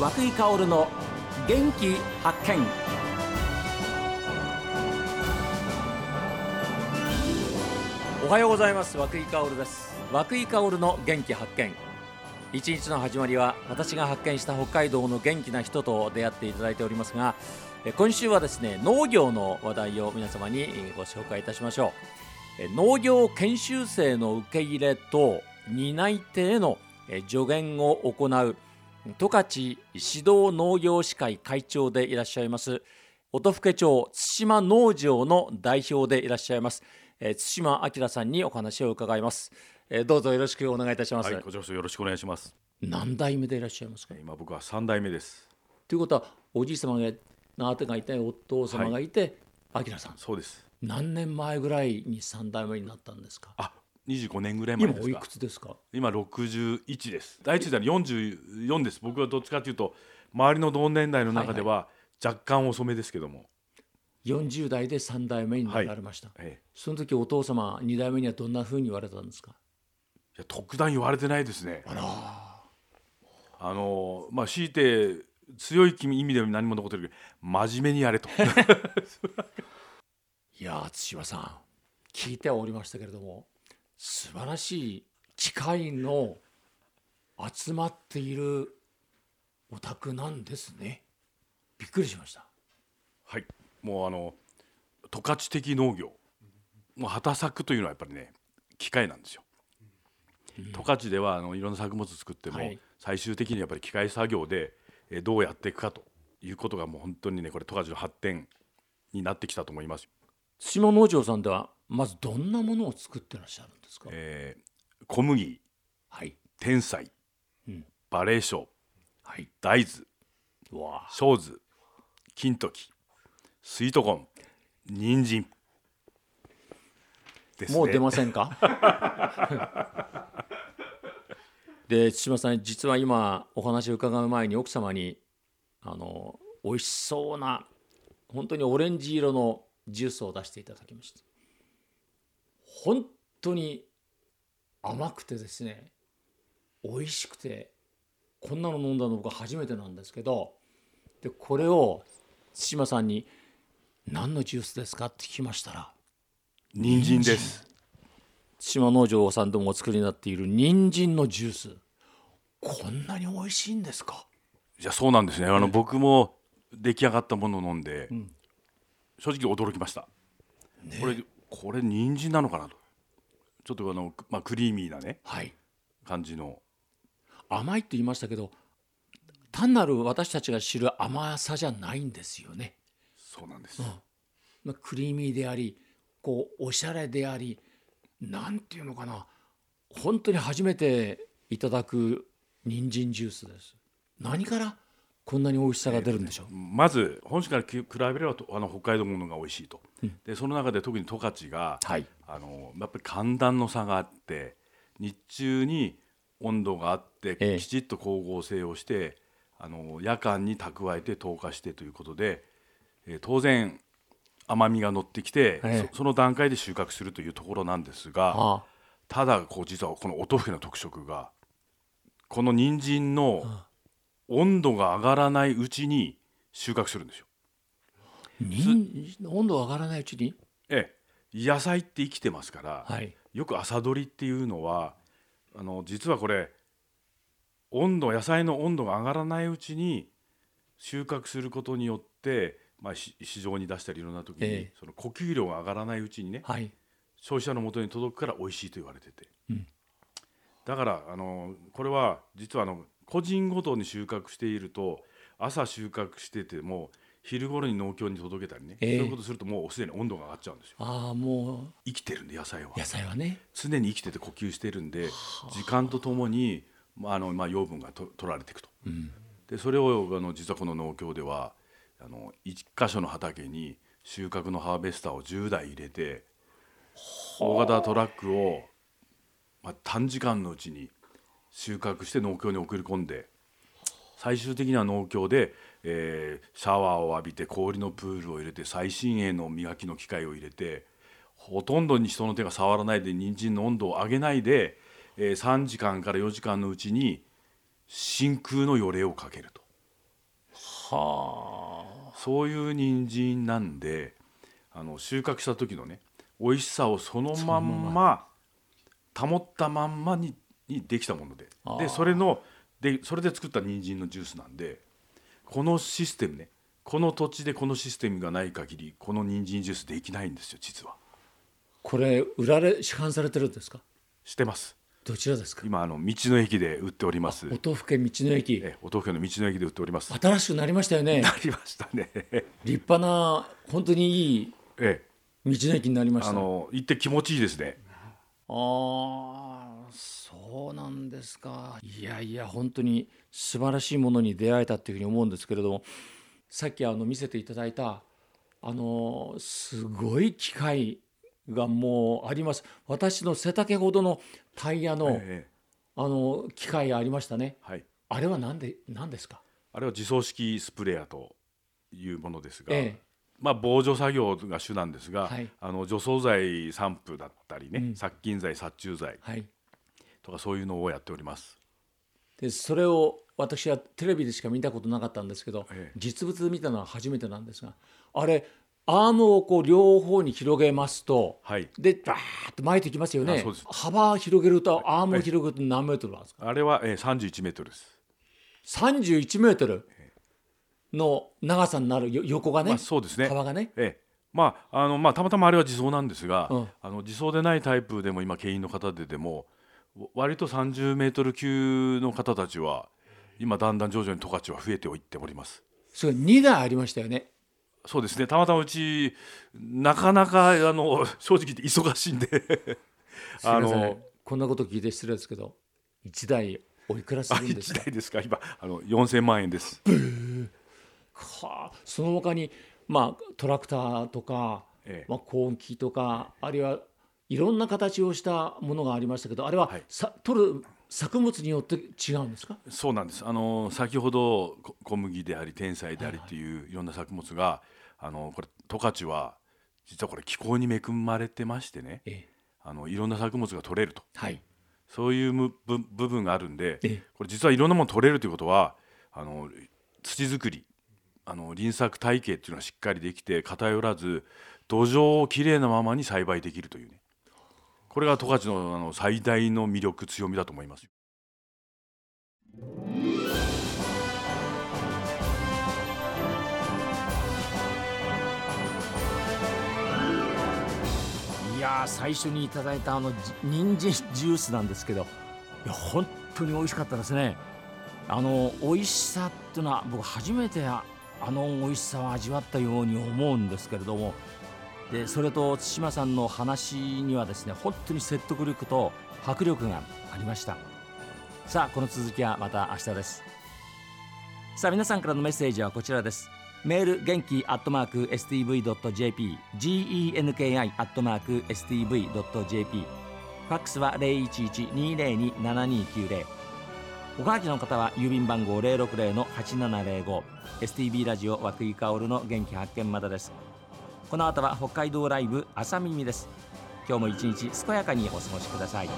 和久井薫の元気発見。おはようございます。和久井薫です。和久井薫の元気発見。一日の始まりは私が発見した北海道の元気な人と出会っていただいておりますが今週はですね農業の話題を皆様にご紹介いたしましょう。農業研修生の受け入れと担い手への助言を行う十勝指導農業士会会長でいらっしゃいます。音更町対馬農場の代表でいらっしゃいます。え対馬明さんにお話を伺います。えどうぞよろしくお願いいたします、はい、こちらこそよろしくお願いします。何代目でいらっしゃいますか？今僕は三代目です。ということはおじい様があてがいてお父様がいて、明さん。そうです。何年前ぐらいに三代目になったんですか？あ、二十五年ぐらい前ですか今おいく。つですか？今六十一です。第一代四十四です。僕はどっちかというと周りの同年代の中では若干遅めですけども。40代で3代目になられました、ええ、その時お父様2代目にはどんなふうに言われたんですか？いや特段言われてないですね。あのまあ強いて強い意味で何も残ってるけど真面目にやれと。いやー対馬さん聞いてはおりましたけれども素晴らしい機械の集まっているお宅なんですねびっくりしましたはい。もうあの十勝的農業。もう畑作というのはやっぱりね機械なんですよ。十勝ではあのいろんな作物作っても、はい最終的にやっぱり機械作業でえーどうやっていくかということがもう本当にねこれ十勝の発展になってきたと思います。対馬農場さんではまずどんなものを作ってらっしゃるんですか、えー小麦、はい。天才、うん。バレーショウ、はい。大豆、うわあ。小豆、金時、スイートコーン、人参。ですね。もう出ませんか？で対馬さん実は今お話を伺う前に奥様にあの美味しそうな本当にオレンジ色のジュースを出していただきました本当に甘くてですね美味しくてこんなの飲んだの僕は初めてなんですけどでこれを対馬さんに「何のジュースですか?」って聞きましたら人参です。島農場さんでもお作りになっている人参のジュースこんなに美味しいんですか？いやそうなんですね。あの僕も出来上がったものを飲んで、ん正直驚きました。これこれ人参なのかなと。ちょっとあのまあクリーミーなね。はい。感じの。甘いって言いましたけど単なる私たちが知る甘さじゃないんですよね、そうなんです。まあ、クリーミーでありこうおしゃれでありなんていうのかな。本当に初めていただく人参ジュースです。何から？こんなに美味しさが出るんでしょ？う、まず本州からき比べればとあの北海道ものが美味しいと。でその中で特に十勝がはい。あのやっぱり寒暖の差があって日中に温度があって、ええ。きちっと光合成をしてあの夜間に蓄えて透過してということで、えー当然甘みが乗ってきて、ええ。そその段階で収穫するというところなんですがああ。ただこう実はこの音更の特色がこの人参の温度が上がらないうちに収穫するんですよ。人温度が上がらないうちに？ええ、野菜って生きてますから、はい。よく朝取りっていうのはあの実はこれ温度野菜の温度が上がらないうちに収穫することによって、まあ、し市場に出したりいろんな時に、ええ。その呼吸量が上がらないうちにねはい。消費者のもとに届くから美味しいと言われてて、うん。だからあのこれは実はあの個人ごとに収穫していると朝収穫してても昼頃に農協に届けたりね、ええ。そういうことするともうすでに温度が上がっちゃうんですよ。ああも生きてるんで野菜は。う野菜はね。常に生きてて呼吸してるんで時間とともに、まああのまあ、養分がと取られていくと。うん。でそれをあの実はこの農協ではあの1箇所の畑に収穫のハーベスターを10台入れて大型トラックを、まあ、短時間のうちに収穫して農協に送り込んで最終的には農協で、えーシャワーを浴びて氷のプールを入れて最新鋭の磨きの機械を入れてほとんどに人の手が触らないで人参の温度を上げないで、えー3時間から4時間のうちに真空の予冷をかけると。はあ。そういう人参なんであの収穫した時のね美味しさをそのまんま。保ったまんまににできたもので。でそれのでそれで作った人参のジュースなんでこのシステムねこの土地でこのシステムがない限りこの人参ジュースできないんですよ実は。これ売られ市販されてるんですか？してます。どちらですか？今あの道の駅で売っております。お豆腐県道の駅。えお豆腐屋の道の駅で売っております。新しくなりましたよね。なりましたね。立派な本当にいいええ。道の駅になりました。あの行って気持ちいいですねああそうなんですか。いやいや本当に素晴らしいものに出会えたっていうふうに思うんですけれどもさっきあの見せていただいたあのすごい機械がもうあります。私の背丈ほどのタイヤの,、ええあの機械がありましたね。はい。あれは何で何ですか？あれは自走式スプレーヤーというものですが、ええまあ防除作業が主なんですが、はい。あの除草剤散布だったりね、うん。殺菌剤殺虫剤はい。とかそういうのをやっております。でそれを私はテレビでしか見たことなかったんですけど、ええ。実物で見たのは初めてなんですがあれアームをこう両方に広げますとはい。でバーッと巻いてきますよね。幅広げるとアームを広げると何メートルなんですか？あれは、えー、31メートルです。31メートル？の長さになるよ横がね、まあそうですね。幅がね。ええ、まああのまあたまたまあれは自走なんですが、うん。あの自走でないタイプでも今牽引の方ででもわ割と30メートル級の方たちは今だんだん徐々に十勝は増えていっております。それ2台ありましたよね。そうですね。たまたまうちなかなかあの正直言って忙しいんで。あのこんなこと聞いて失礼ですけど1台おいくらすあ1るんですか？台ですか？今あの4000万円です。はあ、その他に、まあ、トラクターとか、ええ。まあ、コーン機とかあるいはいろんな形をしたものがありましたけどあれは、はい。さ取る作物によって違うんですか？そうなんです。あの先ほどこ小麦であり天才でありっていういろんな作物が、あのこれ十勝は実はこれ気候に恵まれてましてね、ええ。あのいろんな作物が取れると。はい。そういう部分があるんで、ええ。これ実はいろんなもの取れるということはあの土作りあの輪作体系っていうのはしっかりできて偏らず土壌をきれいなままに栽培できるというねこれが十勝のあの最大の魅力強みだと思います。いや最初にいただいたあの人参ジュースなんですけどいや本当に美味しかったですねあの美味しさっていうのは僕初めてあの美味しさを味わったように思うんですけれども。でそれと対馬さんの話にはですね本当に説得力と迫力がありました。さあこの続きはまた明日です。さあ皆さんからのメッセージはこちらです。メール元気アットマーク STV.jp genki アットマーク STV.jp ファックスは011-202-7290おはがきの方は郵便番号060-8705 STB ラジオ和久井薫の元気発見までです。この後は北海道ライブ朝耳です。今日も一日健やかにお過ごしください。